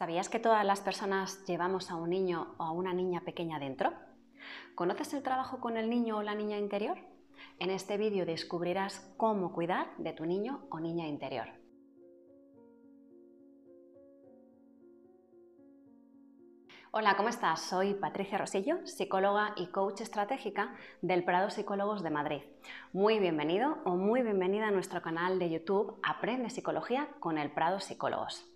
¿Sabías que todas las personas llevamos a un niño o a una niña pequeña dentro? ¿Conoces el trabajo con el niño o la niña interior? En este vídeo descubrirás cómo cuidar de tu niño o niña interior. Hola, ¿cómo estás? Soy Patricia Rosillo, psicóloga y coach estratégica del Prado Psicólogos de Madrid. Muy bienvenido o muy bienvenida a nuestro canal de YouTube Aprende Psicología con el Prado Psicólogos.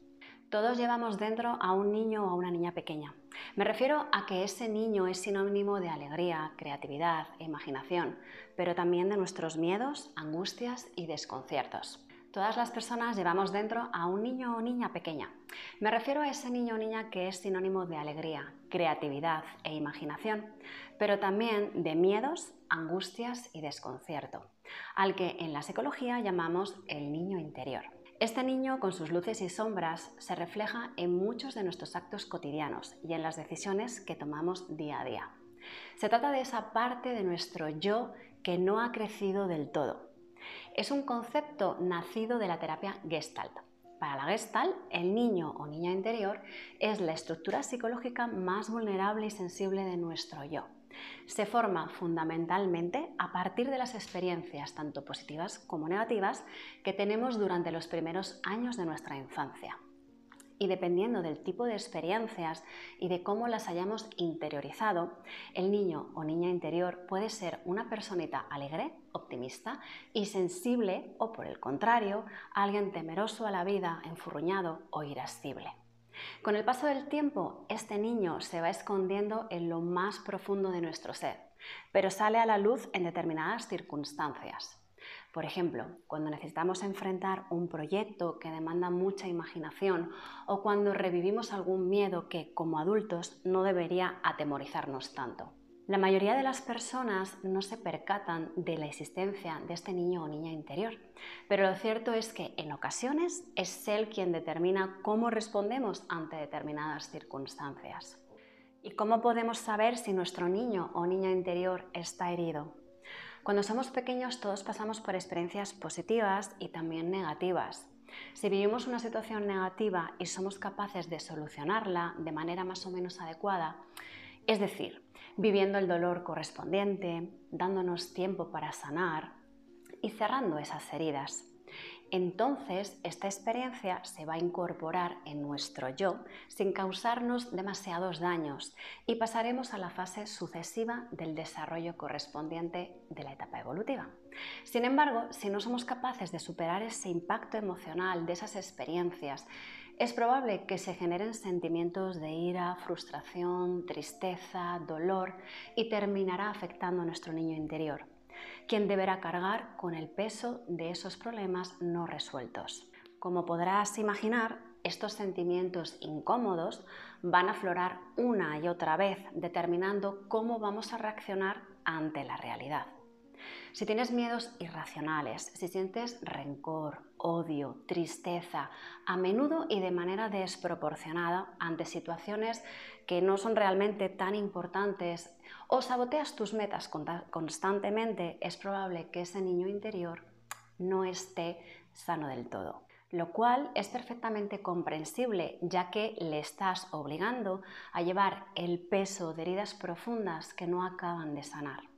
Todos llevamos dentro a un niño o a una niña pequeña. Me refiero a que ese niño es sinónimo de alegría, creatividad e imaginación, pero también de nuestros miedos, angustias y desconciertos. Todas las personas llevamos dentro a un niño o niña pequeña. Me refiero a ese niño o niña que es sinónimo de alegría, creatividad e imaginación, pero también de miedos, angustias y desconcierto, al que en la psicología llamamos el niño interior. Este niño, con sus luces y sombras, se refleja en muchos de nuestros actos cotidianos y en las decisiones que tomamos día a día. Se trata de esa parte de nuestro yo que no ha crecido del todo. Es un concepto nacido de la terapia Gestalt. Para la Gestalt, el niño o niña interior es la estructura psicológica más vulnerable y sensible de nuestro yo se forma fundamentalmente a partir de las experiencias, tanto positivas como negativas, que tenemos durante los primeros años de nuestra infancia. Y dependiendo del tipo de experiencias y de cómo las hayamos interiorizado, el niño o niña interior puede ser una personita alegre, optimista y sensible o por el contrario, alguien temeroso a la vida, enfurruñado o irascible. Con el paso del tiempo, este niño se va escondiendo en lo más profundo de nuestro ser, pero sale a la luz en determinadas circunstancias. Por ejemplo, cuando necesitamos enfrentar un proyecto que demanda mucha imaginación o cuando revivimos algún miedo que como adultos no debería atemorizarnos tanto. La mayoría de las personas no se percatan de la existencia de este niño o niña interior, pero lo cierto es que en ocasiones es él quien determina cómo respondemos ante determinadas circunstancias. ¿Y cómo podemos saber si nuestro niño o niña interior está herido? Cuando somos pequeños todos pasamos por experiencias positivas y también negativas. Si vivimos una situación negativa y somos capaces de solucionarla de manera más o menos adecuada, es decir, viviendo el dolor correspondiente, dándonos tiempo para sanar y cerrando esas heridas. Entonces, esta experiencia se va a incorporar en nuestro yo sin causarnos demasiados daños y pasaremos a la fase sucesiva del desarrollo correspondiente de la etapa evolutiva. Sin embargo, si no somos capaces de superar ese impacto emocional de esas experiencias es probable que se generen sentimientos de ira, frustración, tristeza, dolor y terminará afectando a nuestro niño interior, quien deberá cargar con el peso de esos problemas no resueltos. Como podrás imaginar, estos sentimientos incómodos van a aflorar una y otra vez, determinando cómo vamos a reaccionar ante la realidad. Si tienes miedos irracionales, si sientes rencor, odio, tristeza, a menudo y de manera desproporcionada ante situaciones que no son realmente tan importantes, o saboteas tus metas constantemente, es probable que ese niño interior no esté sano del todo lo cual es perfectamente comprensible ya que le estás obligando a llevar el peso de heridas profundas que no acaban de sanar.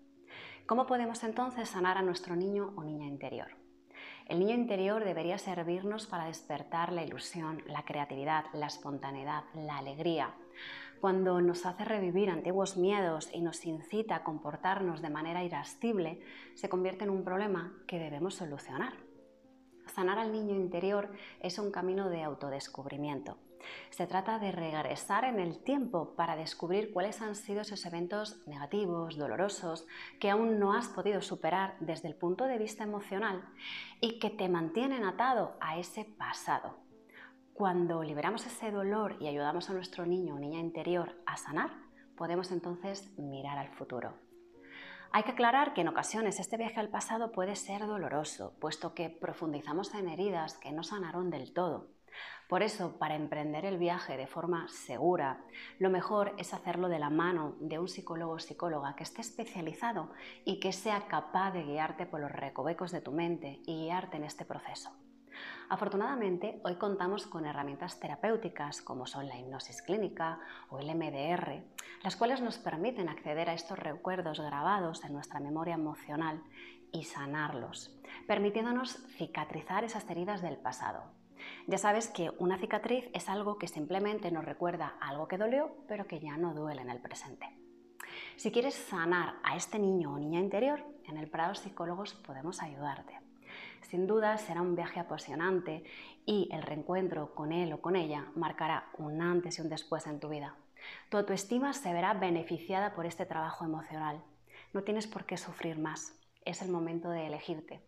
¿Cómo podemos entonces sanar a nuestro niño o niña interior? El niño interior debería servirnos para despertar la ilusión, la creatividad, la espontaneidad, la alegría. Cuando nos hace revivir antiguos miedos y nos incita a comportarnos de manera irascible, se convierte en un problema que debemos solucionar. Sanar al niño interior es un camino de autodescubrimiento. Se trata de regresar en el tiempo para descubrir cuáles han sido esos eventos negativos, dolorosos, que aún no has podido superar desde el punto de vista emocional y que te mantienen atado a ese pasado. Cuando liberamos ese dolor y ayudamos a nuestro niño o niña interior a sanar, podemos entonces mirar al futuro. Hay que aclarar que en ocasiones este viaje al pasado puede ser doloroso, puesto que profundizamos en heridas que no sanaron del todo. Por eso, para emprender el viaje de forma segura, lo mejor es hacerlo de la mano de un psicólogo o psicóloga que esté especializado y que sea capaz de guiarte por los recovecos de tu mente y guiarte en este proceso. Afortunadamente, hoy contamos con herramientas terapéuticas como son la hipnosis clínica o el MDR, las cuales nos permiten acceder a estos recuerdos grabados en nuestra memoria emocional y sanarlos, permitiéndonos cicatrizar esas heridas del pasado. Ya sabes que una cicatriz es algo que simplemente nos recuerda algo que dolió, pero que ya no duele en el presente. Si quieres sanar a este niño o niña interior, en el Prado Psicólogos podemos ayudarte. Sin duda será un viaje apasionante y el reencuentro con él o con ella marcará un antes y un después en tu vida. Tu autoestima se verá beneficiada por este trabajo emocional. No tienes por qué sufrir más. Es el momento de elegirte.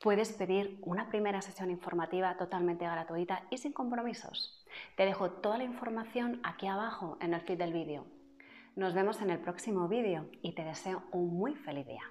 Puedes pedir una primera sesión informativa totalmente gratuita y sin compromisos. Te dejo toda la información aquí abajo en el feed del vídeo. Nos vemos en el próximo vídeo y te deseo un muy feliz día.